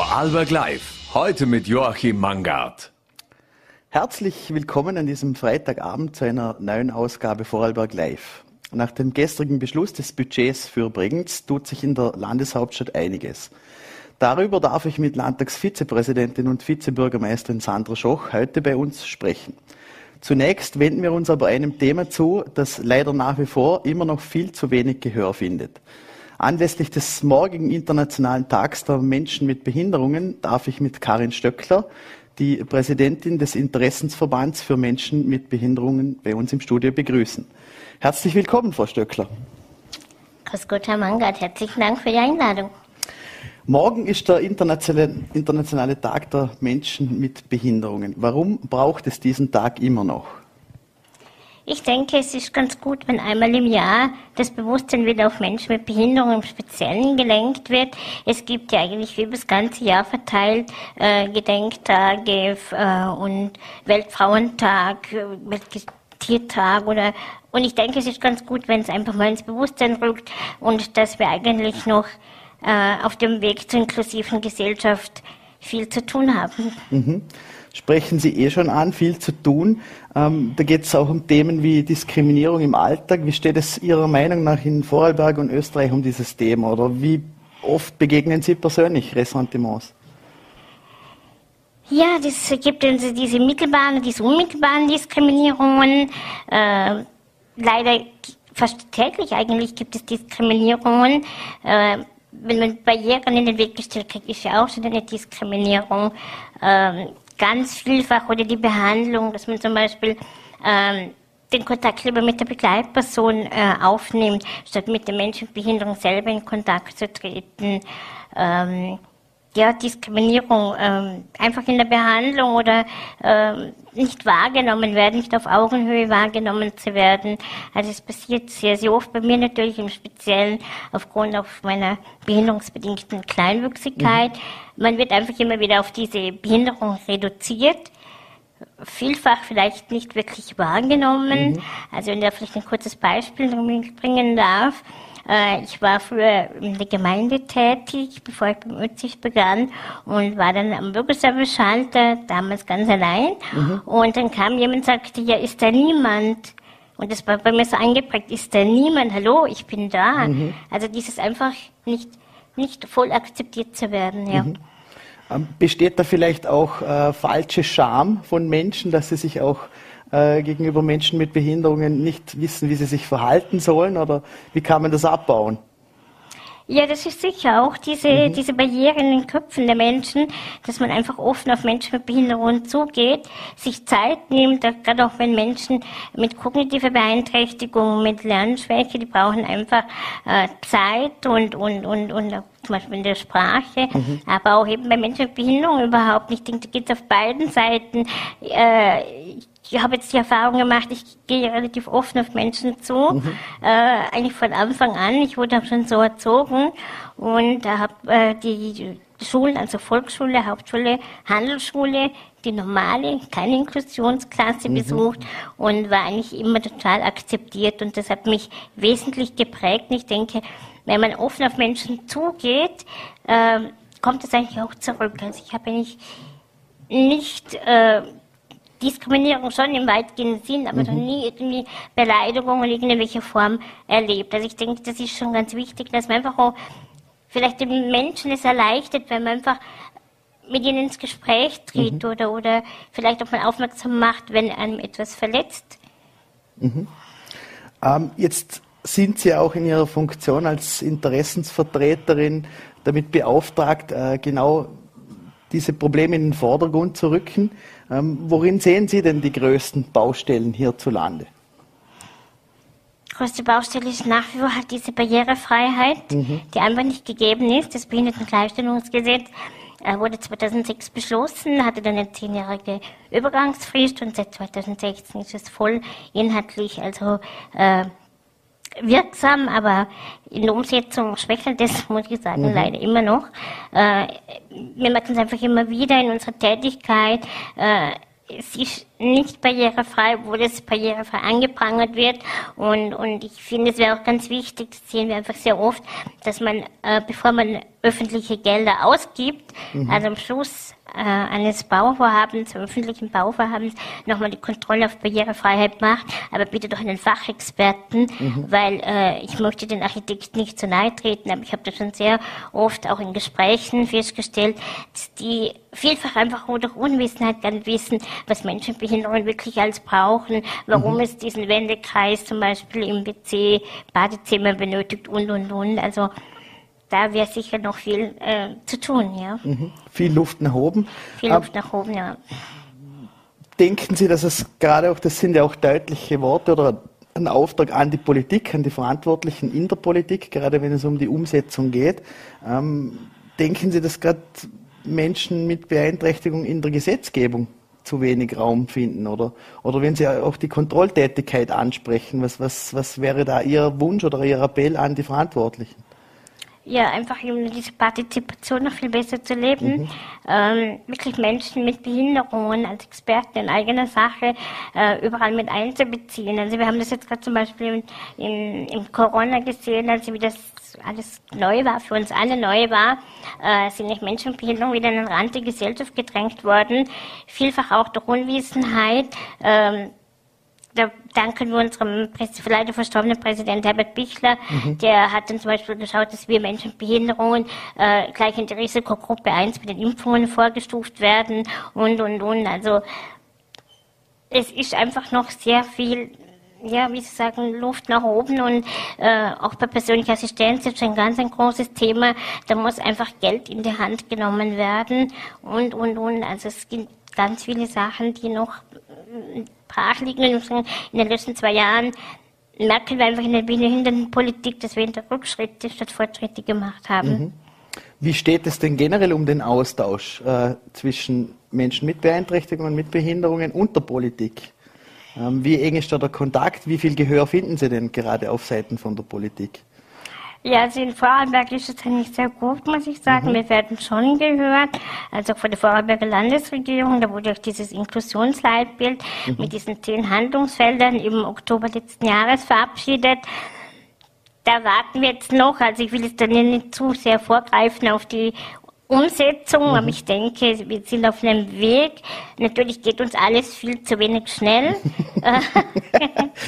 Vorarlberg Live. Heute mit Joachim Mangard. Herzlich willkommen an diesem Freitagabend zu einer neuen Ausgabe Vorarlberg Live. Nach dem gestrigen Beschluss des Budgets für Bregenz tut sich in der Landeshauptstadt einiges. Darüber darf ich mit Landtagsvizepräsidentin und Vizebürgermeisterin Sandra Schoch heute bei uns sprechen. Zunächst wenden wir uns aber einem Thema zu, das leider nach wie vor immer noch viel zu wenig Gehör findet. Anlässlich des morgigen Internationalen Tags der Menschen mit Behinderungen darf ich mit Karin Stöckler, die Präsidentin des Interessensverbands für Menschen mit Behinderungen, bei uns im Studio begrüßen. Herzlich willkommen, Frau Stöckler. Grüß Gott, Herr Mangard. Herzlichen Dank für die Einladung. Morgen ist der internationale, internationale Tag der Menschen mit Behinderungen. Warum braucht es diesen Tag immer noch? Ich denke, es ist ganz gut, wenn einmal im Jahr das Bewusstsein wieder auf Menschen mit Behinderung im Speziellen gelenkt wird. Es gibt ja eigentlich über das ganze Jahr verteilt äh, Gedenktage äh, und Weltfrauentag, äh, Tiertag oder und ich denke, es ist ganz gut, wenn es einfach mal ins Bewusstsein rückt und dass wir eigentlich noch äh, auf dem Weg zur inklusiven Gesellschaft viel zu tun haben. Mhm. Sprechen Sie eh schon an, viel zu tun. Ähm, da geht es auch um Themen wie Diskriminierung im Alltag. Wie steht es Ihrer Meinung nach in Vorarlberg und Österreich um dieses Thema? Oder wie oft begegnen Sie persönlich Ressentiments? Ja, es gibt diese mittelbaren, diese unmittelbaren Diskriminierungen. Äh, leider fast täglich eigentlich gibt es Diskriminierungen. Äh, wenn man Barrieren in den Weg gestellt kriegt, ist ja auch schon eine Diskriminierung. Ähm, ganz vielfach oder die Behandlung, dass man zum Beispiel ähm, den Kontakt lieber mit der Begleitperson äh, aufnimmt, statt mit dem Menschen mit Behinderung selber in Kontakt zu treten. Ähm, ja, Diskriminierung ähm, einfach in der Behandlung oder ähm, nicht wahrgenommen werden, nicht auf Augenhöhe wahrgenommen zu werden. Also es passiert sehr, sehr oft bei mir natürlich im Speziellen aufgrund auf meiner behinderungsbedingten Kleinwüchsigkeit. Mhm. Man wird einfach immer wieder auf diese Behinderung reduziert vielfach vielleicht nicht wirklich wahrgenommen. Mhm. Also wenn ich da vielleicht ein kurzes Beispiel bringen darf. Äh, ich war früher in der Gemeinde tätig, bevor ich beim Ötzig begann und war dann am Bürgerservice-Schalter, damals ganz allein. Mhm. Und dann kam jemand und sagte, ja, ist da niemand? Und das war bei mir so eingeprägt, ist da niemand? Hallo, ich bin da. Mhm. Also dieses einfach nicht, nicht voll akzeptiert zu werden, ja. Mhm. Ähm, besteht da vielleicht auch äh, falsche Scham von Menschen, dass sie sich auch äh, gegenüber Menschen mit Behinderungen nicht wissen, wie sie sich verhalten sollen? Oder wie kann man das abbauen? Ja, das ist sicher auch diese, mhm. diese Barrieren in den Köpfen der Menschen, dass man einfach offen auf Menschen mit Behinderungen zugeht, sich Zeit nimmt, gerade auch wenn Menschen mit kognitiver Beeinträchtigung, mit Lernschwäche, die brauchen einfach äh, Zeit und, und, und, und zum Beispiel in der Sprache, mhm. aber auch eben bei Menschen mit Behinderung überhaupt nicht. Ich denke, da geht es auf beiden Seiten. Äh, ich habe jetzt die Erfahrung gemacht, ich gehe relativ offen auf Menschen zu, mhm. äh, eigentlich von Anfang an. Ich wurde auch schon so erzogen und habe äh, die Schulen, also Volksschule, Hauptschule, Handelsschule, die normale, keine Inklusionsklasse mhm. besucht und war eigentlich immer total akzeptiert und das hat mich wesentlich geprägt. Ich denke, wenn man offen auf Menschen zugeht, äh, kommt es eigentlich auch zurück. Also ich habe eigentlich nicht äh, Diskriminierung schon im weitgehenden Sinn, aber mhm. noch nie irgendwie Beleidigung in irgendwelcher Form erlebt. Also ich denke, das ist schon ganz wichtig, dass man einfach auch vielleicht den Menschen es erleichtert, wenn man einfach mit ihnen ins Gespräch tritt mhm. oder, oder vielleicht auch mal aufmerksam macht, wenn einem etwas verletzt. Mhm. Ähm, jetzt sind Sie auch in Ihrer Funktion als Interessensvertreterin damit beauftragt, äh, genau diese Probleme in den Vordergrund zu rücken. Ähm, worin sehen Sie denn die größten Baustellen hierzulande? Die größte Baustelle ist nach wie vor halt diese Barrierefreiheit, mhm. die einfach nicht gegeben ist. Das Behindertengleichstellungsgesetz äh, wurde 2006 beschlossen, hatte dann eine zehnjährige Übergangsfrist und seit 2016 ist es voll inhaltlich, also äh, wirksam, aber in der Umsetzung schwächelt es, muss ich sagen, mhm. leider immer noch. Äh, wir merken es einfach immer wieder in unserer Tätigkeit. Äh, es ist nicht barrierefrei, wo das barrierefrei angeprangert wird. Und, und ich finde, es wäre auch ganz wichtig, das sehen wir einfach sehr oft, dass man, äh, bevor man öffentliche Gelder ausgibt, mhm. also am Schluss äh, eines Bauvorhabens, öffentlichen Bauvorhabens, nochmal die Kontrolle auf Barrierefreiheit macht, aber bitte doch einen Fachexperten, mhm. weil äh, ich möchte den Architekten nicht zu nahe treten, aber ich habe das schon sehr oft auch in Gesprächen festgestellt, dass die vielfach einfach durch Unwissenheit dann wissen, was Menschen mit Behinderungen wirklich alles brauchen, warum mhm. es diesen Wendekreis zum Beispiel im WC, Badezimmer benötigt und und und. Also da wäre sicher noch viel äh, zu tun, ja. Mhm. Viel Luft nach oben. Viel Luft nach oben, ja. Denken Sie, dass es gerade auch, das sind ja auch deutliche Worte oder ein Auftrag an die Politik, an die Verantwortlichen in der Politik, gerade wenn es um die Umsetzung geht. Ähm, denken Sie, dass gerade Menschen mit Beeinträchtigung in der Gesetzgebung zu wenig Raum finden? Oder, oder wenn Sie auch die Kontrolltätigkeit ansprechen, was, was, was wäre da Ihr Wunsch oder Ihr Appell an die Verantwortlichen? ja, einfach um diese Partizipation noch viel besser zu leben, mhm. ähm, wirklich Menschen mit Behinderungen als Experten in eigener Sache äh, überall mit einzubeziehen. Also wir haben das jetzt gerade zum Beispiel im, im, im Corona gesehen, also wie das alles neu war, für uns alle neu war, äh, sind nicht Menschen mit Behinderung wieder an den Rand der Gesellschaft gedrängt worden, vielfach auch durch Unwissenheit. Ähm, da danken wir unserem leider verstorbenen Präsident Herbert Bichler. Mhm. Der hat dann zum Beispiel geschaut, dass wir Menschen mit Behinderungen äh, gleich in die Risikogruppe 1 mit den Impfungen vorgestuft werden und, und, und. Also es ist einfach noch sehr viel ja, wie Sie sagen, Luft nach oben und äh, auch bei persönlicher Assistenz ist ein ganz ein großes Thema. Da muss einfach Geld in die Hand genommen werden und, und, und. Also es gibt ganz viele Sachen, die noch brach liegen. In den letzten zwei Jahren merken wir einfach in der Behindertenpolitik, dass wir hinter Rückschritte statt Fortschritte gemacht haben. Mhm. Wie steht es denn generell um den Austausch äh, zwischen Menschen mit Beeinträchtigungen, mit Behinderungen und der Politik? Ähm, wie eng ist da der Kontakt? Wie viel Gehör finden Sie denn gerade auf Seiten von der Politik? Ja, also in Vorarlberg ist es eigentlich sehr gut, muss ich sagen. Mhm. Wir werden schon gehört, also von der Vorarlberger Landesregierung, da wurde auch dieses Inklusionsleitbild mhm. mit diesen zehn Handlungsfeldern im Oktober letzten Jahres verabschiedet. Da warten wir jetzt noch, also ich will jetzt dann nicht zu sehr vorgreifen auf die Umsetzung, mhm. aber ich denke, wir sind auf einem Weg. Natürlich geht uns alles viel zu wenig schnell,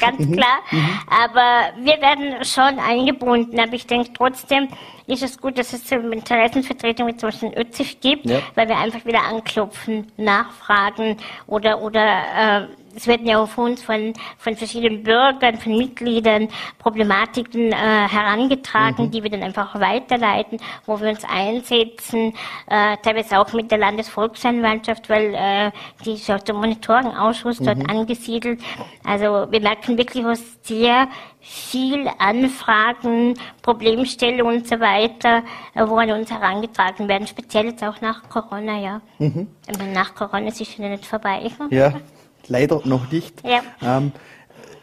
ganz mhm. klar. Mhm. Aber wir werden schon eingebunden. Aber ich denke trotzdem, ist es gut, dass es Interessenvertretung wie zum Beispiel in ÖZIF gibt, ja. weil wir einfach wieder anklopfen, nachfragen oder, oder äh, es werden ja auf uns von, von verschiedenen Bürgern, von Mitgliedern Problematiken äh, herangetragen, mhm. die wir dann einfach weiterleiten, wo wir uns einsetzen, äh, teilweise auch mit der Landesvolksanwaltschaft, weil äh, die ist auch der Monitoringausschuss mhm. dort angesiedelt. Also wir merken wirklich, was sehr viel Anfragen, Problemstellungen und so weiter, äh, wo an uns herangetragen werden, speziell jetzt auch nach Corona, ja. Mhm. Nach Corona ist es schon nicht vorbei. Ja, leider noch nicht. Ja. Ähm,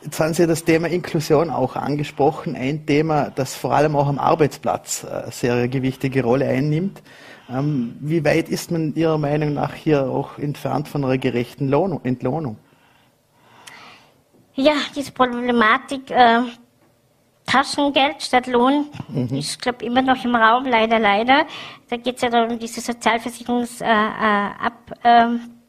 Jetzt haben Sie das Thema Inklusion auch angesprochen, ein Thema, das vor allem auch am Arbeitsplatz eine äh, sehr gewichtige Rolle einnimmt. Ähm, wie weit ist man Ihrer Meinung nach hier auch entfernt von einer gerechten Lohnung, Entlohnung? Ja, diese Problematik äh, Taschengeld statt Lohn mhm. ist, glaube immer noch im Raum, leider, leider. Da geht es ja darum, diese Sozialversicherungsab. Äh, äh, ähm,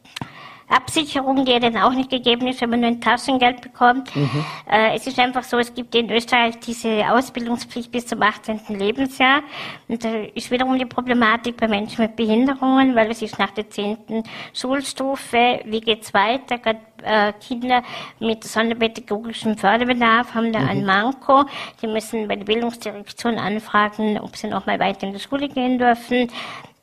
Absicherung, die ja dann auch nicht gegeben ist, wenn man nur ein Taschengeld bekommt. Mhm. Äh, es ist einfach so, es gibt in Österreich diese Ausbildungspflicht bis zum 18. Lebensjahr. Und da ist wiederum die Problematik bei Menschen mit Behinderungen, weil es ist nach der 10. Schulstufe, wie geht's weiter? Gerade äh, Kinder mit sonderpädagogischem Förderbedarf haben da mhm. ein Manko. Die müssen bei der Bildungsdirektion anfragen, ob sie noch mal weiter in die Schule gehen dürfen.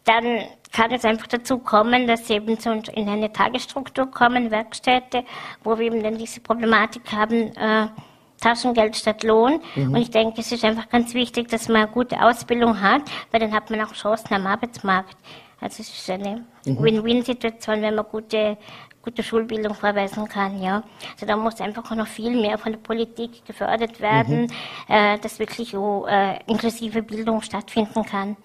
Dann kann es einfach dazu kommen, dass sie eben zu, in eine Tagesstruktur kommen, Werkstätte, wo wir eben dann diese Problematik haben, äh, Taschengeld statt Lohn. Mhm. Und ich denke, es ist einfach ganz wichtig, dass man eine gute Ausbildung hat, weil dann hat man auch Chancen am Arbeitsmarkt. Also es ist eine mhm. Win-Win-Situation, wenn man gute, gute Schulbildung vorweisen kann, ja. Also da muss einfach auch noch viel mehr von der Politik gefördert werden, mhm. äh, dass wirklich so, äh, inklusive Bildung stattfinden kann.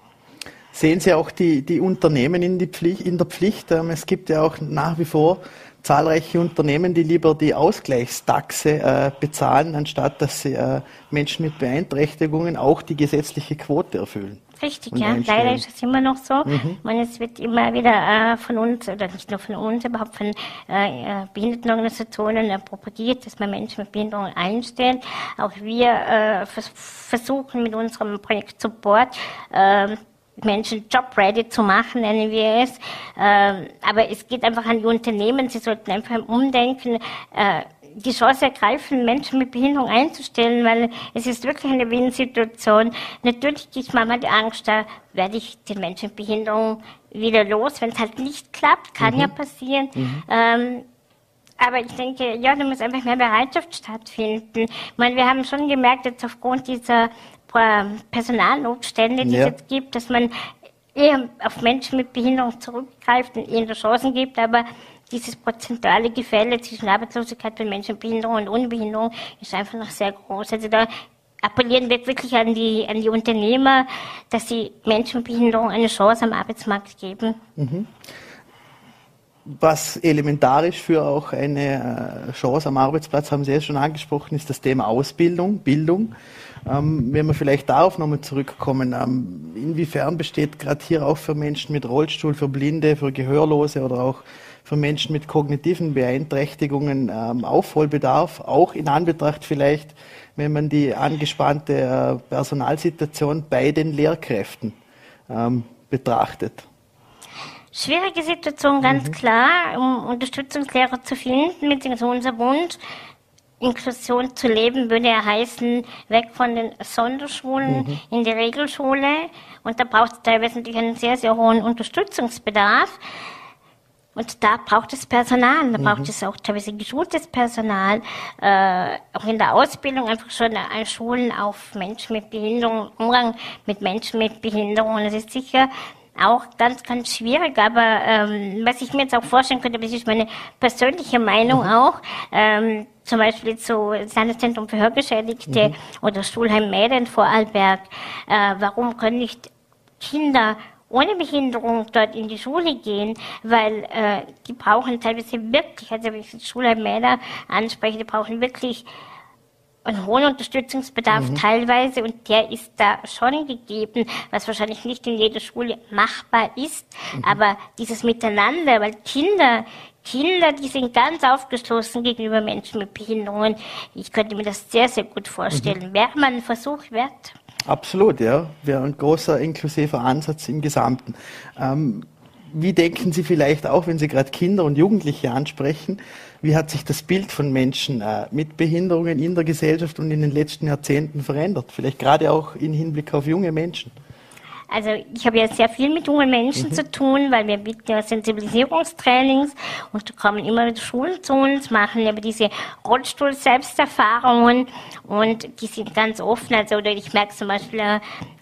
Sehen Sie auch die, die Unternehmen in, die Pflicht, in der Pflicht? Ähm, es gibt ja auch nach wie vor zahlreiche Unternehmen, die lieber die Ausgleichstaxe äh, bezahlen, anstatt dass sie äh, Menschen mit Beeinträchtigungen auch die gesetzliche Quote erfüllen. Richtig, ja. Leider ist es immer noch so. Mhm. Meine, es wird immer wieder äh, von uns, oder nicht nur von uns, überhaupt von äh, äh Behindertenorganisationen äh, propagiert, dass man Menschen mit Behinderung einstellt. Auch wir äh, vers versuchen mit unserem Projekt Support, äh, Menschen job-ready zu machen, nennen wir es. Ähm, aber es geht einfach an die Unternehmen, sie sollten einfach umdenken, äh, die Chance ergreifen, Menschen mit Behinderung einzustellen, weil es ist wirklich eine Win-Situation. Natürlich gibt manchmal die Angst, da werde ich den Menschen mit Behinderung wieder los, wenn es halt nicht klappt, kann mhm. ja passieren. Mhm. Ähm, aber ich denke, ja, da muss einfach mehr Bereitschaft stattfinden. Ich meine, wir haben schon gemerkt, jetzt aufgrund dieser Personalnotstände, die ja. es jetzt gibt, dass man eher auf Menschen mit Behinderung zurückgreift und ihnen Chancen gibt, aber dieses prozentuale Gefälle zwischen Arbeitslosigkeit von Menschen mit Behinderung und Unbehinderung ist einfach noch sehr groß. Also da appellieren wir wirklich an die, an die Unternehmer, dass sie Menschen mit Behinderung eine Chance am Arbeitsmarkt geben. Mhm. Was elementarisch für auch eine äh, Chance am Arbeitsplatz, haben Sie ja schon angesprochen, ist das Thema Ausbildung, Bildung. Ähm, wenn wir vielleicht darauf nochmal zurückkommen, ähm, inwiefern besteht gerade hier auch für Menschen mit Rollstuhl, für Blinde, für Gehörlose oder auch für Menschen mit kognitiven Beeinträchtigungen ähm, Aufholbedarf, auch in Anbetracht vielleicht, wenn man die angespannte äh, Personalsituation bei den Lehrkräften ähm, betrachtet. Schwierige Situation, ganz mhm. klar, um Unterstützungslehrer zu finden, beziehungsweise unser Wunsch, Inklusion zu leben, würde ja heißen, weg von den Sonderschulen mhm. in die Regelschule. Und da braucht es teilweise natürlich einen sehr, sehr hohen Unterstützungsbedarf. Und da braucht es Personal, da mhm. braucht es auch teilweise geschultes Personal, äh, auch in der Ausbildung einfach schon an Schulen auf Menschen mit Behinderung, Umgang mit Menschen mit Behinderung. Das ist sicher auch ganz, ganz schwierig, aber ähm, was ich mir jetzt auch vorstellen könnte, das ist meine persönliche Meinung mhm. auch, ähm, zum Beispiel zu Landeszentrum für Hörgeschädigte mhm. oder Schulheim Mäden vor Vorarlberg, äh, warum können nicht Kinder ohne Behinderung dort in die Schule gehen, weil äh, die brauchen teilweise wirklich, also wenn ich Schulheim Mäder anspreche, die brauchen wirklich einen hohen Unterstützungsbedarf mhm. teilweise und der ist da schon gegeben, was wahrscheinlich nicht in jeder Schule machbar ist, mhm. aber dieses Miteinander, weil Kinder, Kinder, die sind ganz aufgeschlossen gegenüber Menschen mit Behinderungen. Ich könnte mir das sehr, sehr gut vorstellen. Mhm. Wäre man ein Versuch wert? Absolut, ja. Wäre ein großer inklusiver Ansatz im Gesamten. Ähm, wie denken Sie vielleicht auch, wenn Sie gerade Kinder und Jugendliche ansprechen, wie hat sich das Bild von Menschen äh, mit Behinderungen in der Gesellschaft und in den letzten Jahrzehnten verändert? Vielleicht gerade auch im Hinblick auf junge Menschen. Also ich habe ja sehr viel mit jungen Menschen mhm. zu tun, weil wir bieten ja Sensibilisierungstrainings und da kommen immer wieder Schulen zu uns, machen aber diese Rollstuhl-Selbsterfahrungen und die sind ganz offen. Also oder ich merke zum Beispiel,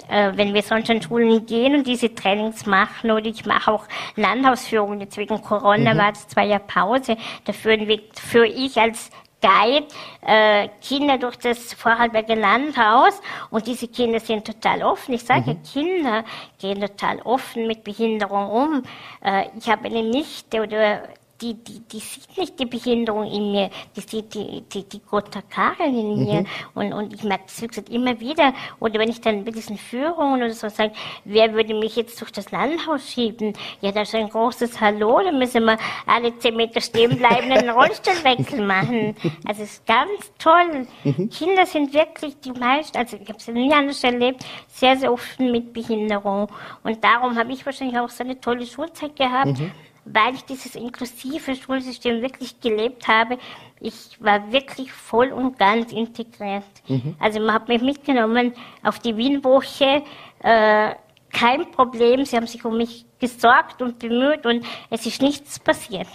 äh, wenn wir sonst an Schulen gehen und diese Trainings machen oder ich mache auch Landhausführungen, jetzt wegen Corona mhm. war es zwei Jahre Pause, da führen wir, führe ich als Guide äh, Kinder durch das Vorarlberger Landhaus und diese Kinder sind total offen. Ich sage, mhm. Kinder gehen total offen mit Behinderung um. Äh, ich habe eine Nichte oder die, die, die sieht nicht die Behinderung in mir, die sieht die, die, die Gotha Karin in mir. Mhm. Und, und ich merke das, wie gesagt, immer wieder. Oder wenn ich dann bei diesen Führungen oder so sage, wer würde mich jetzt durch das Landhaus schieben? Ja, da ist ein großes Hallo, da müssen wir alle zehn Meter stehen bleiben und einen Rollstuhlwechsel machen. Also es ist ganz toll. Mhm. Kinder sind wirklich die meisten, also ich habe es nie anders erlebt, sehr, sehr offen mit Behinderung. Und darum habe ich wahrscheinlich auch so eine tolle Schulzeit gehabt. Mhm weil ich dieses inklusive Schulsystem wirklich gelebt habe. Ich war wirklich voll und ganz integriert. Mhm. Also man hat mich mitgenommen auf die Wienwoche. Äh, kein Problem, sie haben sich um mich gesorgt und bemüht und es ist nichts passiert.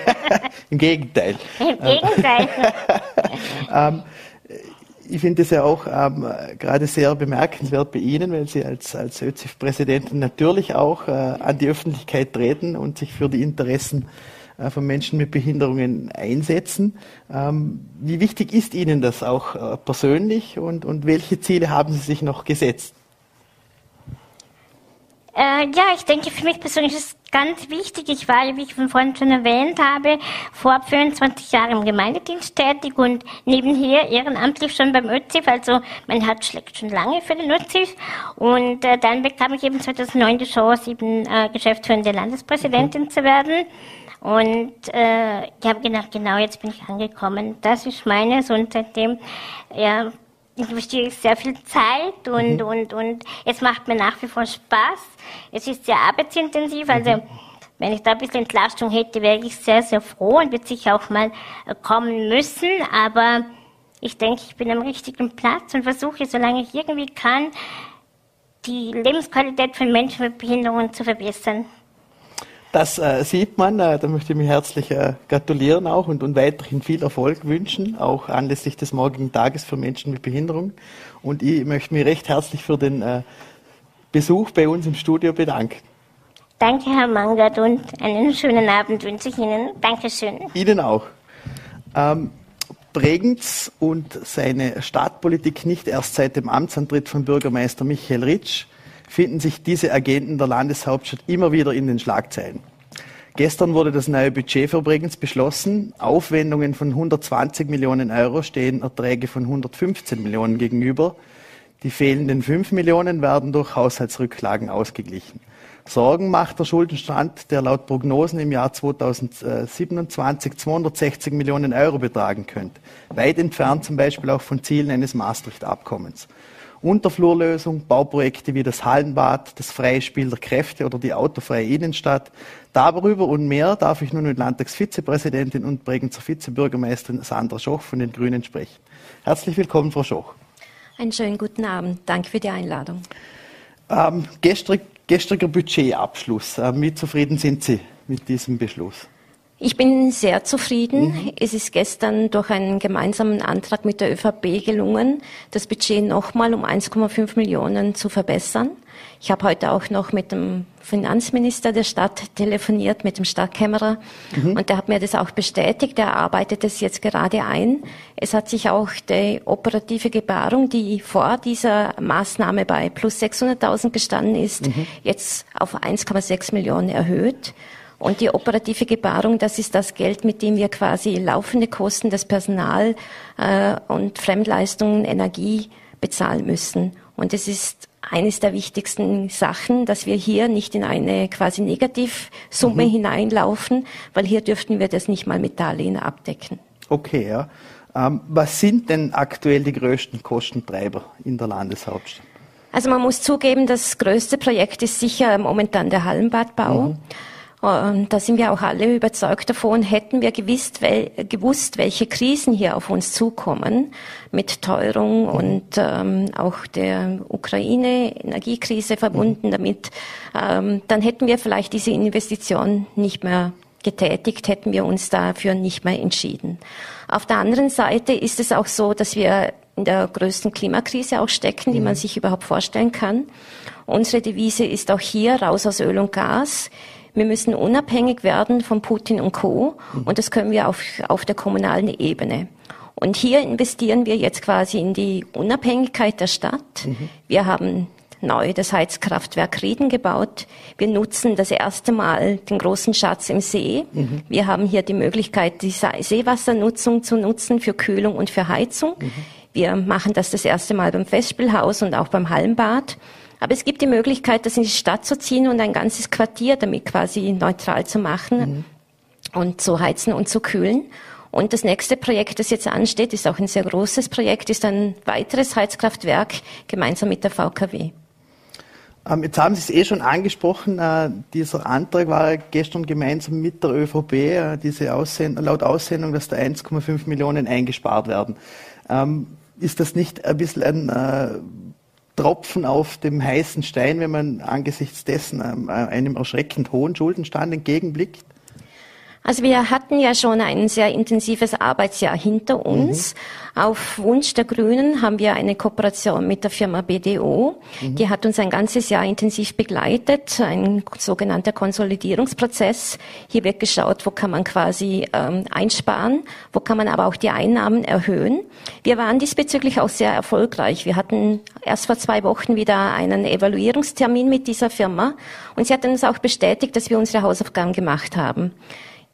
Im Gegenteil. Im Gegenteil. ähm, ich finde es ja auch ähm, gerade sehr bemerkenswert bei Ihnen, weil Sie als, als ÖZIF-Präsidentin natürlich auch äh, an die Öffentlichkeit treten und sich für die Interessen äh, von Menschen mit Behinderungen einsetzen. Ähm, wie wichtig ist Ihnen das auch äh, persönlich und, und welche Ziele haben Sie sich noch gesetzt? Äh, ja, ich denke, für mich persönlich ist es ganz wichtig. Ich war, wie ich von vorhin schon erwähnt habe, vor 25 Jahren im Gemeindedienst tätig und nebenher ehrenamtlich schon beim ÖZIF. Also mein Herz schlägt schon lange für den ÖZIF. Und äh, dann bekam ich eben 2009 die Chance, eben äh, geschäftsführende Landespräsidentin zu werden. Und äh, ich habe gedacht, genau jetzt bin ich angekommen. Das ist meines und seitdem ja, investiere ich sehr viel Zeit und, mhm. und, und es macht mir nach wie vor Spaß. Es ist sehr arbeitsintensiv, also mhm. wenn ich da ein bisschen Entlastung hätte, wäre ich sehr, sehr froh und wird sicher auch mal kommen müssen, aber ich denke, ich bin am richtigen Platz und versuche, solange ich irgendwie kann, die Lebensqualität von Menschen mit Behinderungen zu verbessern. Das äh, sieht man, äh, da möchte ich mich herzlich äh, gratulieren auch und, und weiterhin viel Erfolg wünschen, auch anlässlich des morgigen Tages für Menschen mit Behinderung. Und ich möchte mich recht herzlich für den äh, Besuch bei uns im Studio bedanken. Danke, Herr Mangert, und einen schönen Abend wünsche ich Ihnen. Dankeschön. Ihnen auch. Ähm, Bregenz und seine Stadtpolitik nicht erst seit dem Amtsantritt von Bürgermeister Michael Ritsch finden sich diese Agenten der Landeshauptstadt immer wieder in den Schlagzeilen. Gestern wurde das neue Budget für Bregenz beschlossen. Aufwendungen von 120 Millionen Euro stehen Erträge von 115 Millionen gegenüber. Die fehlenden 5 Millionen werden durch Haushaltsrücklagen ausgeglichen. Sorgen macht der Schuldenstand, der laut Prognosen im Jahr 2027 260 Millionen Euro betragen könnte. Weit entfernt zum Beispiel auch von Zielen eines Maastricht-Abkommens. Unterflurlösung, Bauprojekte wie das Hallenbad, das freie Spiel der Kräfte oder die autofreie Innenstadt. Darüber und mehr darf ich nun mit Landtagsvizepräsidentin und Bregenzer Vizebürgermeisterin Sandra Schoch von den Grünen sprechen. Herzlich willkommen, Frau Schoch. Einen schönen guten Abend. Danke für die Einladung. Ähm, gestrig, gestriger Budgetabschluss. Ähm, wie zufrieden sind Sie mit diesem Beschluss? Ich bin sehr zufrieden. Mhm. Es ist gestern durch einen gemeinsamen Antrag mit der ÖVP gelungen, das Budget nochmal um 1,5 Millionen zu verbessern. Ich habe heute auch noch mit dem Finanzminister der Stadt telefoniert, mit dem Stadtkämmerer, mhm. und der hat mir das auch bestätigt. Er arbeitet es jetzt gerade ein. Es hat sich auch die operative Gebarung, die vor dieser Maßnahme bei plus 600.000 gestanden ist, mhm. jetzt auf 1,6 Millionen erhöht. Und die operative Gebarung, das ist das Geld, mit dem wir quasi laufende Kosten, das Personal äh, und Fremdleistungen, Energie bezahlen müssen. Und es ist eines der wichtigsten Sachen, dass wir hier nicht in eine quasi Negativsumme mhm. hineinlaufen, weil hier dürften wir das nicht mal mit Darlehen abdecken. Okay, ja. Ähm, was sind denn aktuell die größten Kostentreiber in der Landeshauptstadt? Also man muss zugeben, das größte Projekt ist sicher momentan der Hallenbadbau. Mhm. Und da sind wir auch alle überzeugt davon, hätten wir gewusst, wel, gewusst welche Krisen hier auf uns zukommen, mit Teuerung und ähm, auch der Ukraine-Energiekrise verbunden damit, ähm, dann hätten wir vielleicht diese Investition nicht mehr getätigt, hätten wir uns dafür nicht mehr entschieden. Auf der anderen Seite ist es auch so, dass wir in der größten Klimakrise auch stecken, die man mhm. sich überhaupt vorstellen kann. Unsere Devise ist auch hier raus aus Öl und Gas. Wir müssen unabhängig werden von Putin und Co. Und das können wir auf, auf der kommunalen Ebene. Und hier investieren wir jetzt quasi in die Unabhängigkeit der Stadt. Mhm. Wir haben neu das Heizkraftwerk Rieden gebaut. Wir nutzen das erste Mal den großen Schatz im See. Mhm. Wir haben hier die Möglichkeit, die Seewassernutzung zu nutzen für Kühlung und für Heizung. Mhm. Wir machen das das erste Mal beim Festspielhaus und auch beim Hallenbad. Aber es gibt die Möglichkeit, das in die Stadt zu ziehen und ein ganzes Quartier damit quasi neutral zu machen mhm. und zu heizen und zu kühlen. Und das nächste Projekt, das jetzt ansteht, ist auch ein sehr großes Projekt, ist ein weiteres Heizkraftwerk gemeinsam mit der VKW. Ähm, jetzt haben Sie es eh schon angesprochen, äh, dieser Antrag war gestern gemeinsam mit der ÖVP, äh, diese Aussend laut Aussendung, dass da 1,5 Millionen eingespart werden. Ähm, ist das nicht ein bisschen ein äh, Tropfen auf dem heißen Stein, wenn man angesichts dessen ähm, einem erschreckend hohen Schuldenstand entgegenblickt? Also wir hatten ja schon ein sehr intensives Arbeitsjahr hinter uns. Mhm. Auf Wunsch der Grünen haben wir eine Kooperation mit der Firma BDO. Mhm. Die hat uns ein ganzes Jahr intensiv begleitet, ein sogenannter Konsolidierungsprozess. Hier wird geschaut, wo kann man quasi ähm, einsparen, wo kann man aber auch die Einnahmen erhöhen. Wir waren diesbezüglich auch sehr erfolgreich. Wir hatten erst vor zwei Wochen wieder einen Evaluierungstermin mit dieser Firma und sie hat uns auch bestätigt, dass wir unsere Hausaufgaben gemacht haben.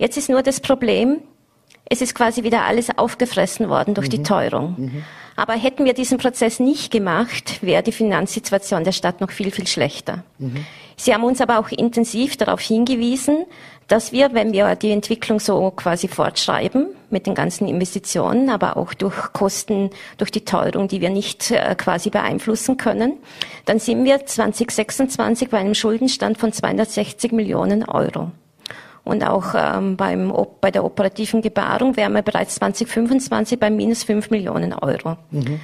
Jetzt ist nur das Problem, es ist quasi wieder alles aufgefressen worden durch mhm. die Teuerung. Mhm. Aber hätten wir diesen Prozess nicht gemacht, wäre die Finanzsituation der Stadt noch viel, viel schlechter. Mhm. Sie haben uns aber auch intensiv darauf hingewiesen, dass wir, wenn wir die Entwicklung so quasi fortschreiben, mit den ganzen Investitionen, aber auch durch Kosten, durch die Teuerung, die wir nicht äh, quasi beeinflussen können, dann sind wir 2026 bei einem Schuldenstand von 260 Millionen Euro. Und auch ähm, beim, bei der operativen Gebarung wären wir bereits 2025 bei minus 5 Millionen Euro. Mhm.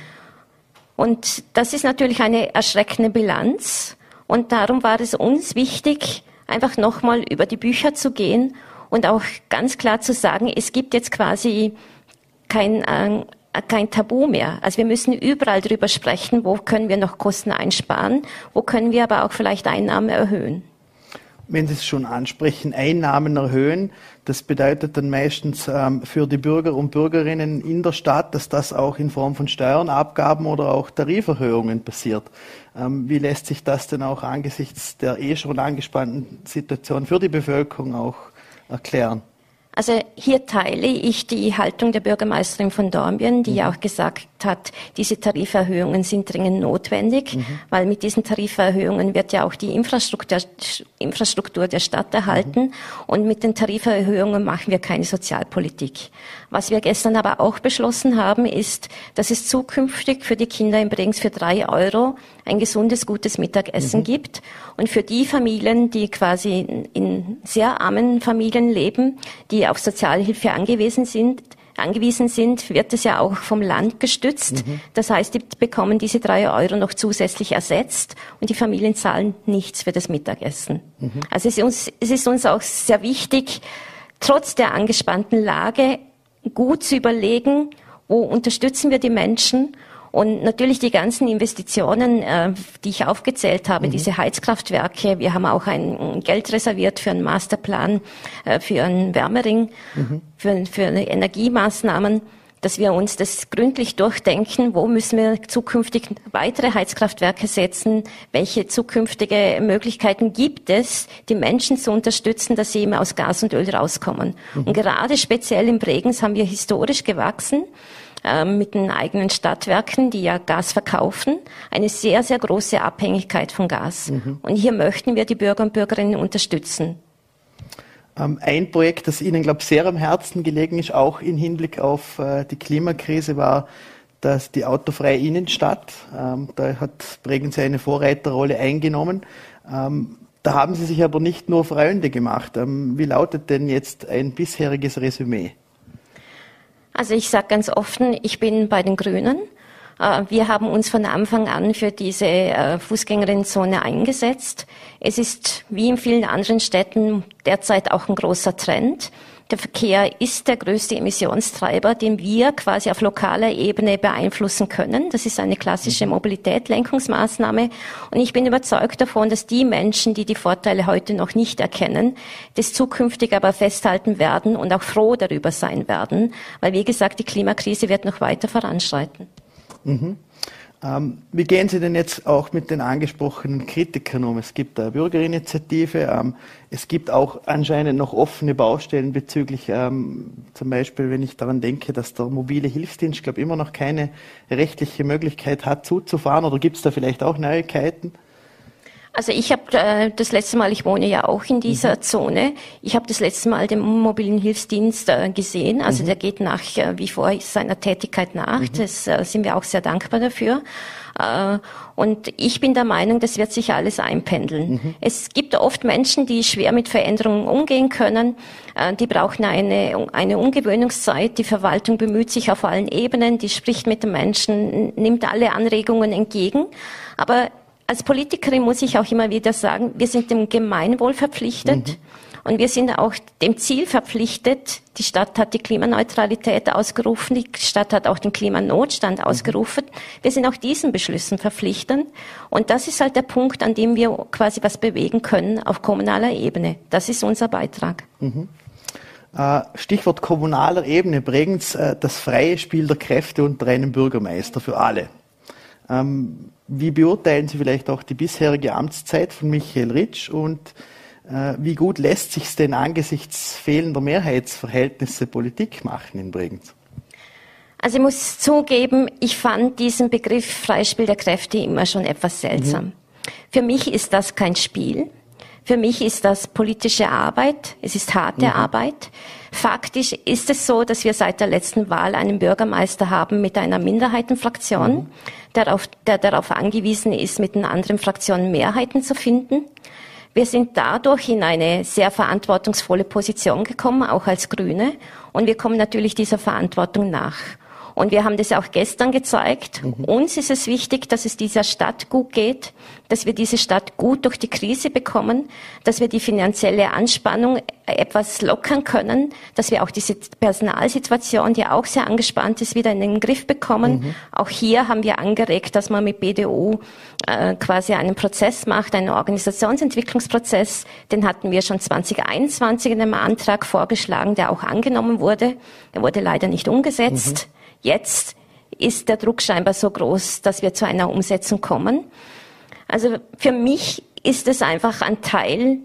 Und das ist natürlich eine erschreckende Bilanz. Und darum war es uns wichtig, einfach nochmal über die Bücher zu gehen und auch ganz klar zu sagen, es gibt jetzt quasi kein, äh, kein Tabu mehr. Also wir müssen überall darüber sprechen, wo können wir noch Kosten einsparen, wo können wir aber auch vielleicht Einnahmen erhöhen wenn Sie es schon ansprechen, Einnahmen erhöhen. Das bedeutet dann meistens ähm, für die Bürger und Bürgerinnen in der Stadt, dass das auch in Form von Steuern, Abgaben oder auch Tariferhöhungen passiert. Ähm, wie lässt sich das denn auch angesichts der eh schon angespannten Situation für die Bevölkerung auch erklären? Also hier teile ich die Haltung der Bürgermeisterin von Dornbirn, die mhm. ja auch gesagt hat, diese Tariferhöhungen sind dringend notwendig, mhm. weil mit diesen Tariferhöhungen wird ja auch die Infrastruktur, Infrastruktur der Stadt erhalten mhm. und mit den Tariferhöhungen machen wir keine Sozialpolitik. Was wir gestern aber auch beschlossen haben, ist, dass es zukünftig für die Kinder in Bregenz für drei Euro ein gesundes, gutes Mittagessen mhm. gibt. Und für die Familien, die quasi in, in sehr armen Familien leben, die auf Sozialhilfe angewiesen sind, angewiesen sind, wird es ja auch vom Land gestützt. Mhm. Das heißt, die bekommen diese drei Euro noch zusätzlich ersetzt und die Familien zahlen nichts für das Mittagessen. Mhm. Also es ist, uns, es ist uns auch sehr wichtig, trotz der angespannten Lage gut zu überlegen, wo unterstützen wir die Menschen und natürlich die ganzen Investitionen, äh, die ich aufgezählt habe, mhm. diese Heizkraftwerke. Wir haben auch ein Geld reserviert für einen Masterplan, äh, für einen Wärmering, mhm. für, für Energiemaßnahmen dass wir uns das gründlich durchdenken, wo müssen wir zukünftig weitere Heizkraftwerke setzen, welche zukünftige Möglichkeiten gibt es, die Menschen zu unterstützen, dass sie eben aus Gas und Öl rauskommen. Mhm. Und gerade speziell in Bregenz haben wir historisch gewachsen äh, mit den eigenen Stadtwerken, die ja Gas verkaufen, eine sehr, sehr große Abhängigkeit von Gas. Mhm. Und hier möchten wir die Bürger und Bürgerinnen unterstützen. Ähm, ein Projekt, das Ihnen, glaube ich, sehr am Herzen gelegen ist, auch im Hinblick auf äh, die Klimakrise, war dass die autofreie Innenstadt. Ähm, da hat Bregenz eine Vorreiterrolle eingenommen. Ähm, da haben Sie sich aber nicht nur Freunde gemacht. wie lautet denn jetzt ein bisheriges Resümee? Also ich sage ganz offen, ich bin bei den Grünen. Äh, wir haben uns von Anfang an für diese äh, Fußgängerinnenzone eingesetzt. Es ist wie in vielen anderen Städten derzeit auch ein großer Trend. Der Verkehr ist der größte Emissionstreiber, den wir quasi auf lokaler Ebene beeinflussen können. Das ist eine klassische mhm. Mobilitätslenkungsmaßnahme. Und ich bin überzeugt davon, dass die Menschen, die die Vorteile heute noch nicht erkennen, das zukünftig aber festhalten werden und auch froh darüber sein werden. Weil, wie gesagt, die Klimakrise wird noch weiter voranschreiten. Mhm. Ähm, wie gehen Sie denn jetzt auch mit den angesprochenen Kritikern um? Es gibt eine Bürgerinitiative, ähm, es gibt auch anscheinend noch offene Baustellen bezüglich, ähm, zum Beispiel, wenn ich daran denke, dass der mobile Hilfsdienst, glaube immer noch keine rechtliche Möglichkeit hat, zuzufahren, oder gibt es da vielleicht auch Neuigkeiten? Also ich habe äh, das letzte Mal, ich wohne ja auch in dieser mhm. Zone, ich habe das letzte Mal den mobilen Hilfsdienst äh, gesehen. Also mhm. der geht nach äh, wie vor seiner Tätigkeit nach. Mhm. Das äh, sind wir auch sehr dankbar dafür. Äh, und ich bin der Meinung, das wird sich alles einpendeln. Mhm. Es gibt oft Menschen, die schwer mit Veränderungen umgehen können. Äh, die brauchen eine, eine Ungewöhnungszeit. Die Verwaltung bemüht sich auf allen Ebenen, die spricht mit den Menschen, nimmt alle Anregungen entgegen. Aber als Politikerin muss ich auch immer wieder sagen, wir sind dem Gemeinwohl verpflichtet. Mhm. Und wir sind auch dem Ziel verpflichtet. Die Stadt hat die Klimaneutralität ausgerufen, die Stadt hat auch den Klimanotstand ausgerufen. Wir sind auch diesen Beschlüssen verpflichtend. Und das ist halt der Punkt, an dem wir quasi was bewegen können auf kommunaler Ebene. Das ist unser Beitrag. Mhm. Äh, Stichwort kommunaler Ebene, Bregenz, äh, das freie Spiel der Kräfte unter einem Bürgermeister für alle. Ähm, wie beurteilen Sie vielleicht auch die bisherige Amtszeit von Michael Ritsch und äh, wie gut lässt sich denn angesichts fehlender Mehrheitsverhältnisse Politik machen in Bregenz? Also ich muss zugeben, ich fand diesen Begriff Freispiel der Kräfte immer schon etwas seltsam. Mhm. Für mich ist das kein Spiel. Für mich ist das politische Arbeit. Es ist harte mhm. Arbeit. Faktisch ist es so, dass wir seit der letzten Wahl einen Bürgermeister haben mit einer Minderheitenfraktion, mhm. der, darauf, der darauf angewiesen ist, mit den anderen Fraktionen Mehrheiten zu finden. Wir sind dadurch in eine sehr verantwortungsvolle Position gekommen, auch als Grüne. Und wir kommen natürlich dieser Verantwortung nach. Und wir haben das auch gestern gezeigt. Mhm. Uns ist es wichtig, dass es dieser Stadt gut geht, dass wir diese Stadt gut durch die Krise bekommen, dass wir die finanzielle Anspannung etwas lockern können, dass wir auch diese Personalsituation, die auch sehr angespannt ist, wieder in den Griff bekommen. Mhm. Auch hier haben wir angeregt, dass man mit BDU äh, quasi einen Prozess macht, einen Organisationsentwicklungsprozess. Den hatten wir schon 2021 in einem Antrag vorgeschlagen, der auch angenommen wurde. Er wurde leider nicht umgesetzt. Mhm. Jetzt ist der Druck scheinbar so groß, dass wir zu einer Umsetzung kommen. Also für mich ist es einfach ein Teil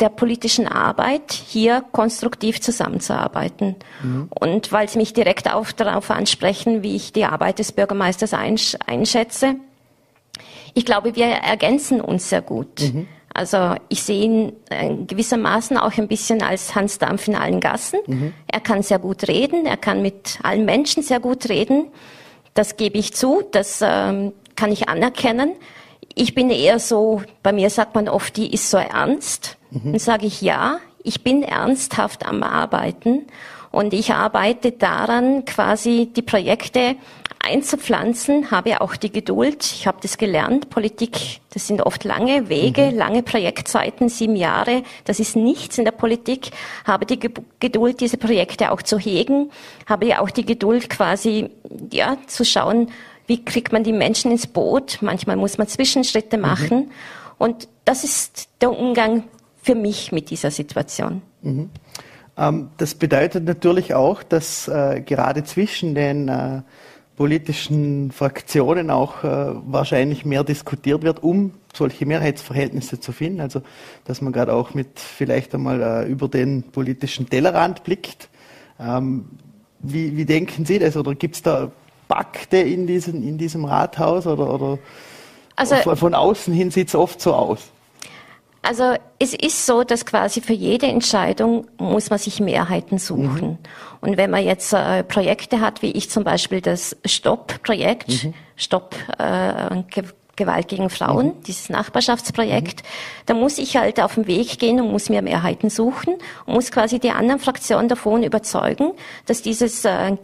der politischen Arbeit, hier konstruktiv zusammenzuarbeiten. Mhm. Und weil Sie mich direkt auf, darauf ansprechen, wie ich die Arbeit des Bürgermeisters einsch einschätze, ich glaube, wir ergänzen uns sehr gut. Mhm. Also ich sehe ihn äh, gewissermaßen auch ein bisschen als Hans Dampf in allen Gassen. Mhm. Er kann sehr gut reden, er kann mit allen Menschen sehr gut reden. Das gebe ich zu, das ähm, kann ich anerkennen. Ich bin eher so, bei mir sagt man oft, die ist so ernst. Mhm. Dann sage ich ja, ich bin ernsthaft am Arbeiten und ich arbeite daran, quasi die Projekte einzupflanzen, habe auch die Geduld. Ich habe das gelernt. Politik, das sind oft lange Wege, mhm. lange Projektzeiten, sieben Jahre. Das ist nichts in der Politik. Habe die Geduld, diese Projekte auch zu hegen. Habe ja auch die Geduld, quasi, ja, zu schauen, wie kriegt man die Menschen ins Boot. Manchmal muss man Zwischenschritte mhm. machen. Mhm. Und das ist der Umgang für mich mit dieser Situation. Mhm. Ähm, das bedeutet natürlich auch, dass äh, gerade zwischen den äh, politischen Fraktionen auch äh, wahrscheinlich mehr diskutiert wird, um solche Mehrheitsverhältnisse zu finden. Also dass man gerade auch mit vielleicht einmal äh, über den politischen Tellerrand blickt. Ähm, wie, wie denken Sie das? Oder gibt es da Pakte in, diesen, in diesem Rathaus? Oder, oder also, von außen hin sieht es oft so aus? Also es ist so, dass quasi für jede Entscheidung muss man sich Mehrheiten suchen. Mhm. Und wenn man jetzt äh, Projekte hat, wie ich zum Beispiel das Stopp-Projekt, mhm. Stopp äh, Gewalt gegen Frauen, mhm. dieses Nachbarschaftsprojekt, mhm. da muss ich halt auf den Weg gehen und muss mir Mehrheiten suchen und muss quasi die anderen Fraktionen davon überzeugen, dass dieses äh,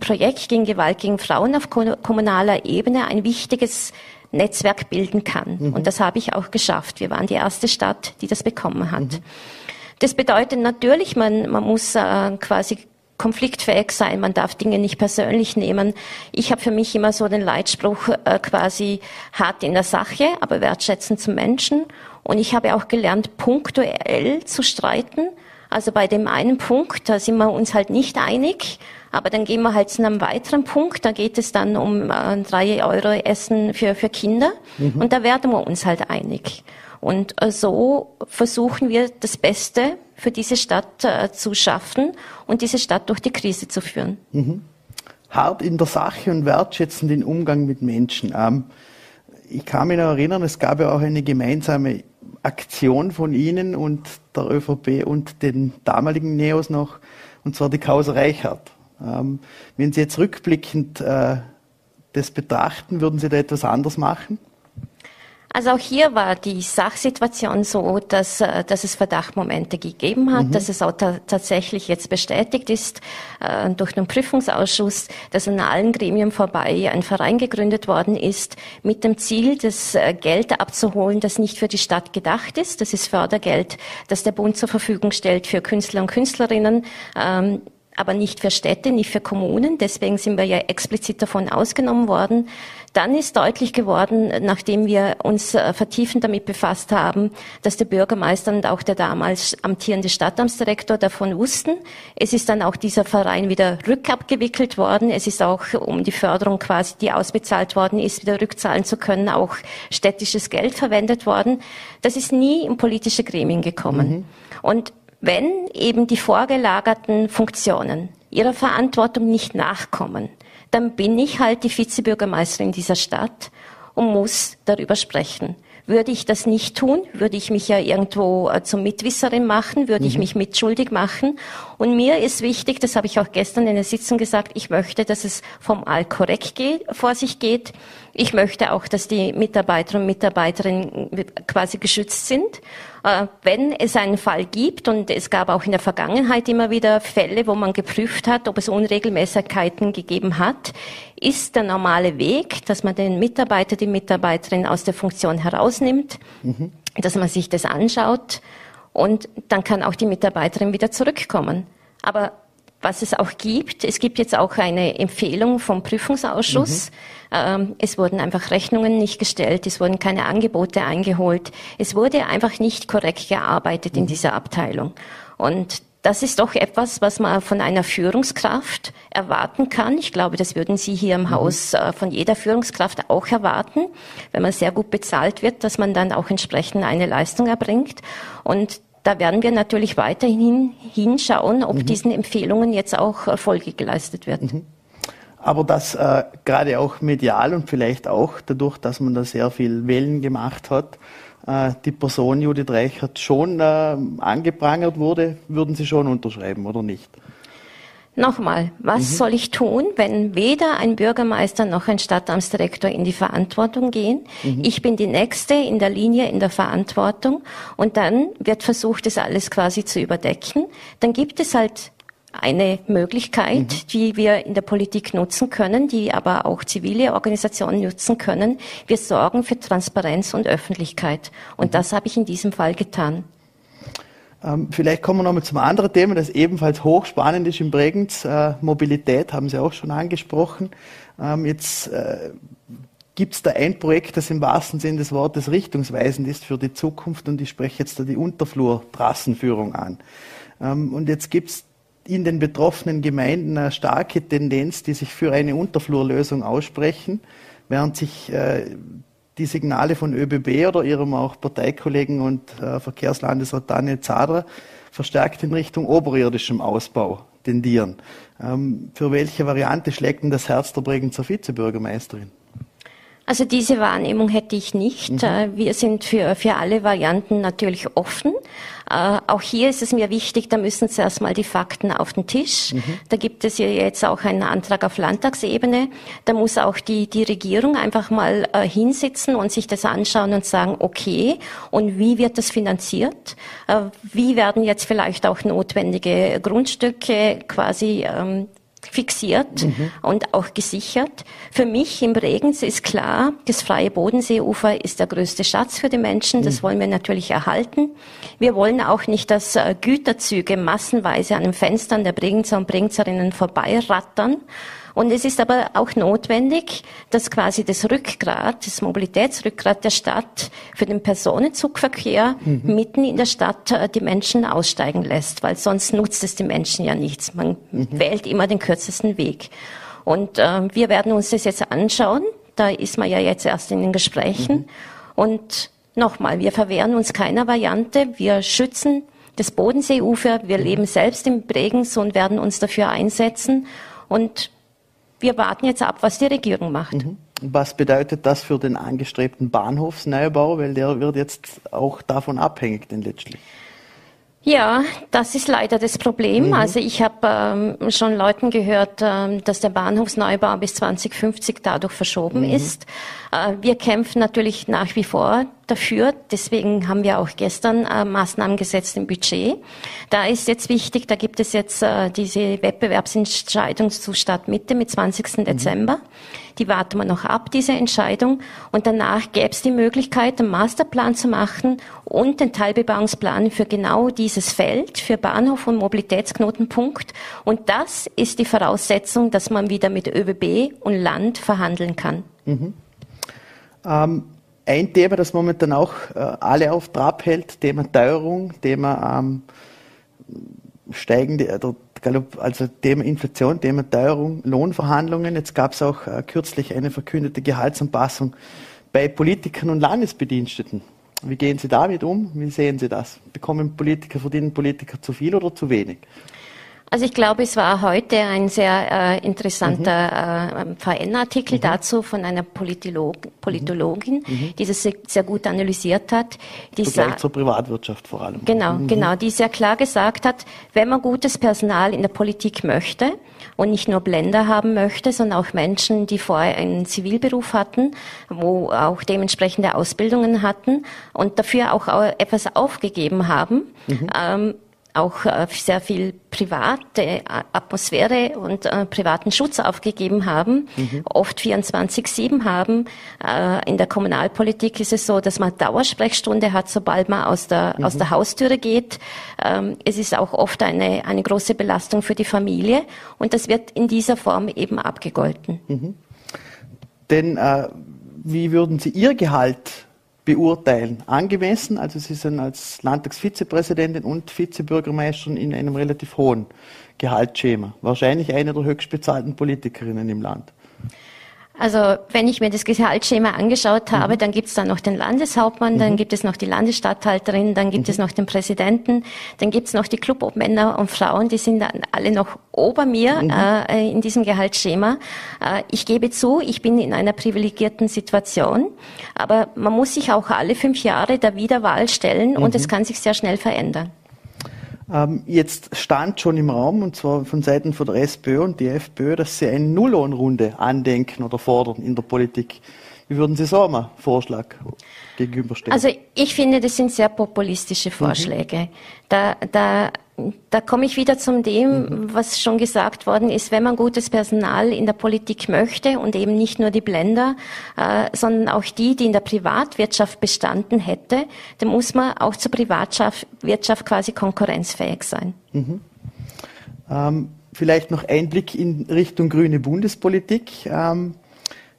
Projekt gegen Gewalt gegen Frauen auf kommunaler Ebene ein wichtiges Netzwerk bilden kann. Mhm. Und das habe ich auch geschafft. Wir waren die erste Stadt, die das bekommen hat. Mhm. Das bedeutet natürlich, man, man muss äh, quasi konfliktfähig sein, man darf Dinge nicht persönlich nehmen. Ich habe für mich immer so den Leitspruch äh, quasi hart in der Sache, aber wertschätzend zum Menschen. Und ich habe auch gelernt, punktuell zu streiten. Also bei dem einen Punkt, da sind wir uns halt nicht einig. Aber dann gehen wir halt zu einem weiteren Punkt. Da geht es dann um äh, drei Euro Essen für, für Kinder. Mhm. Und da werden wir uns halt einig. Und äh, so versuchen wir das Beste für diese Stadt äh, zu schaffen und diese Stadt durch die Krise zu führen. Mhm. Hart in der Sache und wertschätzend den Umgang mit Menschen. Ähm, ich kann mich noch erinnern, es gab ja auch eine gemeinsame Aktion von Ihnen und der ÖVP und den damaligen Neos noch, und zwar die Causa Reichert. Ähm, wenn Sie jetzt rückblickend äh, das betrachten, würden Sie da etwas anders machen? Also auch hier war die Sachsituation so, dass, äh, dass es Verdachtmomente gegeben hat, mhm. dass es auch ta tatsächlich jetzt bestätigt ist äh, durch den Prüfungsausschuss, dass an allen Gremien vorbei ein Verein gegründet worden ist, mit dem Ziel, das äh, Geld abzuholen, das nicht für die Stadt gedacht ist. Das ist Fördergeld, das der Bund zur Verfügung stellt für Künstler und Künstlerinnen. Ähm, aber nicht für Städte, nicht für Kommunen. Deswegen sind wir ja explizit davon ausgenommen worden. Dann ist deutlich geworden, nachdem wir uns äh, vertiefend damit befasst haben, dass der Bürgermeister und auch der damals amtierende Stadtamtsdirektor davon wussten. Es ist dann auch dieser Verein wieder rückabgewickelt worden. Es ist auch, um die Förderung quasi, die ausbezahlt worden ist, wieder rückzahlen zu können, auch städtisches Geld verwendet worden. Das ist nie in politische Gremien gekommen. Mhm. Und wenn eben die vorgelagerten Funktionen ihrer Verantwortung nicht nachkommen, dann bin ich halt die Vizebürgermeisterin dieser Stadt und muss darüber sprechen. Würde ich das nicht tun, würde ich mich ja irgendwo äh, zum Mitwisserin machen, würde mhm. ich mich mitschuldig machen. Und mir ist wichtig, das habe ich auch gestern in der Sitzung gesagt, ich möchte, dass es formal korrekt geht, vor sich geht. Ich möchte auch, dass die Mitarbeiterinnen und Mitarbeiterinnen quasi geschützt sind. Äh, wenn es einen Fall gibt, und es gab auch in der Vergangenheit immer wieder Fälle, wo man geprüft hat, ob es Unregelmäßigkeiten gegeben hat, ist der normale Weg, dass man den Mitarbeiter, die Mitarbeiterin aus der Funktion herausnimmt, mhm. dass man sich das anschaut und dann kann auch die Mitarbeiterin wieder zurückkommen. Aber was es auch gibt. Es gibt jetzt auch eine Empfehlung vom Prüfungsausschuss. Mhm. Ähm, es wurden einfach Rechnungen nicht gestellt, es wurden keine Angebote eingeholt. Es wurde einfach nicht korrekt gearbeitet mhm. in dieser Abteilung. Und das ist doch etwas, was man von einer Führungskraft erwarten kann. Ich glaube, das würden Sie hier im mhm. Haus äh, von jeder Führungskraft auch erwarten, wenn man sehr gut bezahlt wird, dass man dann auch entsprechend eine Leistung erbringt. Und da werden wir natürlich weiterhin hinschauen, ob mhm. diesen Empfehlungen jetzt auch Folge geleistet wird. Mhm. Aber dass äh, gerade auch medial und vielleicht auch dadurch, dass man da sehr viel Wellen gemacht hat, äh, die Person Judith Reichert schon äh, angeprangert wurde, würden Sie schon unterschreiben oder nicht? Nochmal, was mhm. soll ich tun, wenn weder ein Bürgermeister noch ein Stadtamtsdirektor in die Verantwortung gehen? Mhm. Ich bin die Nächste in der Linie in der Verantwortung und dann wird versucht, das alles quasi zu überdecken. Dann gibt es halt eine Möglichkeit, mhm. die wir in der Politik nutzen können, die aber auch zivile Organisationen nutzen können. Wir sorgen für Transparenz und Öffentlichkeit. Und mhm. das habe ich in diesem Fall getan. Ähm, vielleicht kommen wir nochmal zum anderen Thema, das ebenfalls hochspannend ist in Bregenz. Äh, Mobilität haben Sie auch schon angesprochen. Ähm, jetzt äh, gibt es da ein Projekt, das im wahrsten Sinne des Wortes richtungsweisend ist für die Zukunft und ich spreche jetzt da die Unterflur-Trassenführung an. Ähm, und jetzt gibt es in den betroffenen Gemeinden eine starke Tendenz, die sich für eine Unterflurlösung aussprechen, während sich äh, die Signale von ÖBB oder ihrem auch Parteikollegen und äh, Verkehrslandesrat Daniel Zadra verstärkt in Richtung oberirdischem Ausbau tendieren. Ähm, für welche Variante schlägt denn das Herz der Bregenzer Vizebürgermeisterin? Also diese Wahrnehmung hätte ich nicht. Mhm. Äh, wir sind für, für alle Varianten natürlich offen. Äh, auch hier ist es mir wichtig, da müssen zuerst mal die Fakten auf den Tisch. Mhm. Da gibt es ja jetzt auch einen Antrag auf Landtagsebene. Da muss auch die, die Regierung einfach mal äh, hinsitzen und sich das anschauen und sagen, okay, und wie wird das finanziert? wie werden jetzt vielleicht auch notwendige Grundstücke quasi ähm, fixiert mhm. und auch gesichert. Für mich im Bregenz ist klar, das freie Bodenseeufer ist der größte Schatz für die Menschen. Das mhm. wollen wir natürlich erhalten. Wir wollen auch nicht, dass äh, Güterzüge massenweise an den Fenstern der Bregenzer und Bregenzerinnen vorbeirattern. Und es ist aber auch notwendig, dass quasi das Rückgrat, das Mobilitätsrückgrat der Stadt für den Personenzugverkehr mhm. mitten in der Stadt äh, die Menschen aussteigen lässt, weil sonst nutzt es die Menschen ja nichts. Man mhm. wählt immer den kürzesten Weg. Und äh, wir werden uns das jetzt anschauen. Da ist man ja jetzt erst in den Gesprächen. Mhm. Und nochmal, wir verwehren uns keiner Variante. Wir schützen das Bodenseeufer. Wir mhm. leben selbst im Bregenz und werden uns dafür einsetzen. Und wir warten jetzt ab, was die Regierung macht. Mhm. Was bedeutet das für den angestrebten Bahnhofsneubau? Weil der wird jetzt auch davon abhängig, denn letztlich. Ja, das ist leider das Problem. Mhm. Also ich habe ähm, schon Leuten gehört, ähm, dass der Bahnhofsneubau bis 2050 dadurch verschoben mhm. ist. Äh, wir kämpfen natürlich nach wie vor dafür. Deswegen haben wir auch gestern äh, Maßnahmen gesetzt im Budget. Da ist jetzt wichtig, da gibt es jetzt äh, diese Wettbewerbsentscheidung zu Stadtmitte mit 20. Mhm. Dezember. Die warten wir noch ab, diese Entscheidung. Und danach gäbe es die Möglichkeit, einen Masterplan zu machen und den Teilbebauungsplan für genau dieses Feld, für Bahnhof und Mobilitätsknotenpunkt. Und das ist die Voraussetzung, dass man wieder mit ÖBB und Land verhandeln kann. Mhm. Ähm, ein Thema, das momentan auch äh, alle auf Trab hält, Thema Teuerung, Thema ähm, steigende, also Thema Inflation, Thema Teuerung, Lohnverhandlungen. Jetzt gab es auch äh, kürzlich eine verkündete Gehaltsanpassung bei Politikern und Landesbediensteten. Wie gehen Sie damit um? Wie sehen Sie das? Bekommen Politiker, verdienen Politiker zu viel oder zu wenig? Also ich glaube, es war heute ein sehr äh, interessanter mhm. äh, VN-Artikel mhm. dazu von einer Politolog Politologin, mhm. mhm. die das sehr, sehr, gut analysiert hat. Die Vergleich zur Privatwirtschaft vor allem. Genau, mhm. genau, die sehr klar gesagt hat, wenn man gutes Personal in der Politik möchte und nicht nur Blender haben möchte, sondern auch Menschen, die vorher einen Zivilberuf hatten, wo auch dementsprechende Ausbildungen hatten und dafür auch etwas aufgegeben haben, mhm. ähm, auch äh, sehr viel private äh, Atmosphäre und äh, privaten Schutz aufgegeben haben, mhm. oft 24-7 haben. In der Kommunalpolitik ist es so, dass man Dauersprechstunde hat, sobald man aus der, mhm. aus der Haustüre geht. Ähm, es ist auch oft eine, eine große Belastung für die Familie und das wird in dieser Form eben abgegolten. Mhm. Denn äh, wie würden Sie Ihr Gehalt beurteilen. Angemessen, also Sie sind als Landtagsvizepräsidentin und Vizebürgermeisterin in einem relativ hohen Gehaltsschema. Wahrscheinlich eine der höchstbezahlten Politikerinnen im Land. Also wenn ich mir das Gehaltsschema angeschaut habe, mhm. dann gibt es dann noch den Landeshauptmann, mhm. dann gibt es noch die Landesstatthalterin, dann gibt mhm. es noch den Präsidenten, dann gibt es noch die Clubobmänner und Frauen, die sind dann alle noch ober mir mhm. äh, in diesem Gehaltsschema. Äh, ich gebe zu, ich bin in einer privilegierten Situation, aber man muss sich auch alle fünf Jahre der Wiederwahl stellen und es mhm. kann sich sehr schnell verändern. Ähm, jetzt stand schon im Raum, und zwar von Seiten von der SPÖ und die FPÖ, dass sie eine Nulllohnrunde andenken oder fordern in der Politik. Wie würden Sie so einen Vorschlag gegenüberstellen? Also ich finde, das sind sehr populistische Vorschläge. Mhm. Da, da da komme ich wieder zum dem, mhm. was schon gesagt worden ist, wenn man gutes Personal in der Politik möchte und eben nicht nur die Blender, äh, sondern auch die, die in der Privatwirtschaft bestanden hätte, dann muss man auch zur Privatwirtschaft quasi konkurrenzfähig sein. Mhm. Ähm, vielleicht noch ein Blick in Richtung grüne Bundespolitik. Ähm,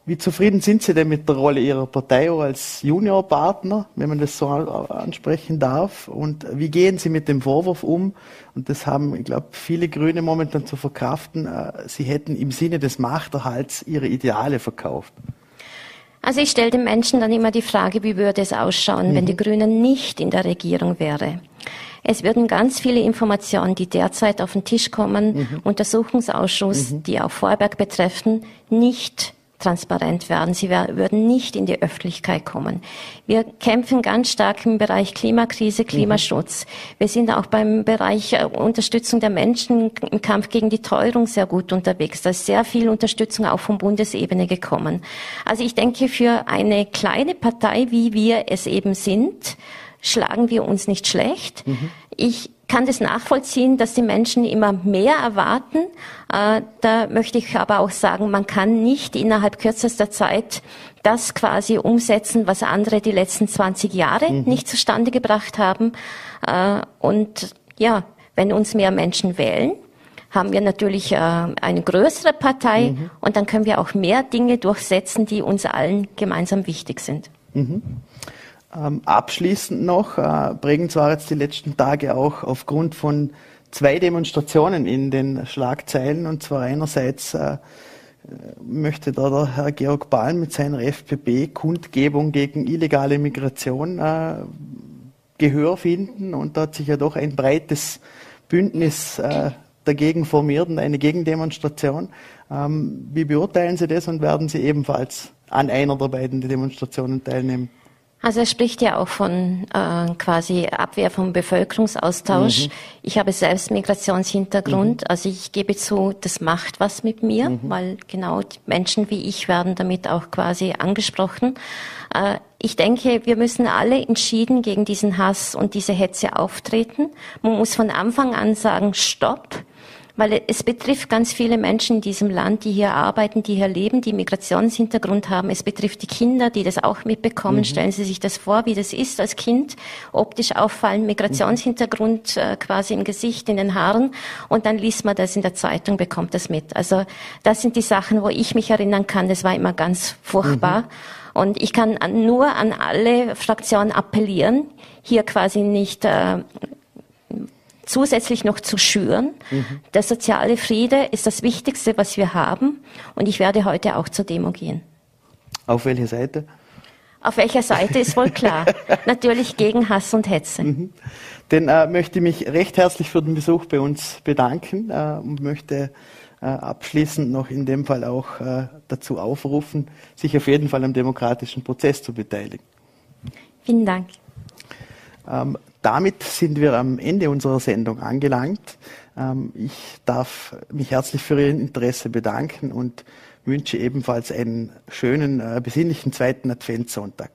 wie zufrieden sind Sie denn mit der Rolle Ihrer Partei als Juniorpartner, wenn man das so ansprechen darf? Und wie gehen Sie mit dem Vorwurf um? Und das haben, ich glaube, viele Grüne momentan zu verkraften. Äh, Sie hätten im Sinne des Machterhalts Ihre Ideale verkauft. Also ich stelle den Menschen dann immer die Frage, wie würde es ausschauen, mhm. wenn die Grünen nicht in der Regierung wäre? Es würden ganz viele Informationen, die derzeit auf den Tisch kommen, mhm. Untersuchungsausschuss, mhm. die auch Vorberg betreffen, nicht transparent werden. Sie würden nicht in die Öffentlichkeit kommen. Wir kämpfen ganz stark im Bereich Klimakrise, Klimaschutz. Mhm. Wir sind auch beim Bereich äh, Unterstützung der Menschen im Kampf gegen die Teuerung sehr gut unterwegs. Da ist sehr viel Unterstützung auch von Bundesebene gekommen. Also ich denke, für eine kleine Partei, wie wir es eben sind, schlagen wir uns nicht schlecht. Mhm. Ich kann das nachvollziehen, dass die Menschen immer mehr erwarten. Äh, da möchte ich aber auch sagen, man kann nicht innerhalb kürzester Zeit das quasi umsetzen, was andere die letzten 20 Jahre mhm. nicht zustande gebracht haben. Äh, und ja, wenn uns mehr Menschen wählen, haben wir natürlich äh, eine größere Partei mhm. und dann können wir auch mehr Dinge durchsetzen, die uns allen gemeinsam wichtig sind. Mhm. Ähm, abschließend noch, äh, Bregenz war jetzt die letzten Tage auch aufgrund von zwei Demonstrationen in den Schlagzeilen. Und zwar einerseits äh, möchte da der Herr Georg Balm mit seiner FPP Kundgebung gegen illegale Migration äh, Gehör finden. Und da hat sich ja doch ein breites Bündnis äh, dagegen formiert und eine Gegendemonstration. Ähm, wie beurteilen Sie das und werden Sie ebenfalls an einer der beiden Demonstrationen teilnehmen? Also er spricht ja auch von äh, quasi Abwehr vom Bevölkerungsaustausch. Mhm. Ich habe selbst Migrationshintergrund, mhm. also ich gebe zu, das macht was mit mir, mhm. weil genau Menschen wie ich werden damit auch quasi angesprochen. Äh, ich denke, wir müssen alle entschieden gegen diesen Hass und diese Hetze auftreten. Man muss von Anfang an sagen, stopp weil es betrifft ganz viele Menschen in diesem Land, die hier arbeiten, die hier leben, die Migrationshintergrund haben. Es betrifft die Kinder, die das auch mitbekommen. Mhm. Stellen Sie sich das vor, wie das ist als Kind, optisch auffallen, Migrationshintergrund äh, quasi im Gesicht, in den Haaren und dann liest man das in der Zeitung, bekommt das mit. Also das sind die Sachen, wo ich mich erinnern kann, das war immer ganz furchtbar. Mhm. Und ich kann nur an alle Fraktionen appellieren, hier quasi nicht äh, zusätzlich noch zu schüren. Mhm. Der soziale Friede ist das Wichtigste, was wir haben. Und ich werde heute auch zur Demo gehen. Auf welche Seite? Auf welcher Seite ist wohl klar. Natürlich gegen Hass und Hetze. Mhm. Dann äh, möchte ich mich recht herzlich für den Besuch bei uns bedanken äh, und möchte äh, abschließend noch in dem Fall auch äh, dazu aufrufen, sich auf jeden Fall am demokratischen Prozess zu beteiligen. Vielen Dank. Ähm, damit sind wir am Ende unserer Sendung angelangt. Ähm, ich darf mich herzlich für Ihr Interesse bedanken und wünsche ebenfalls einen schönen, äh, besinnlichen zweiten Adventssonntag.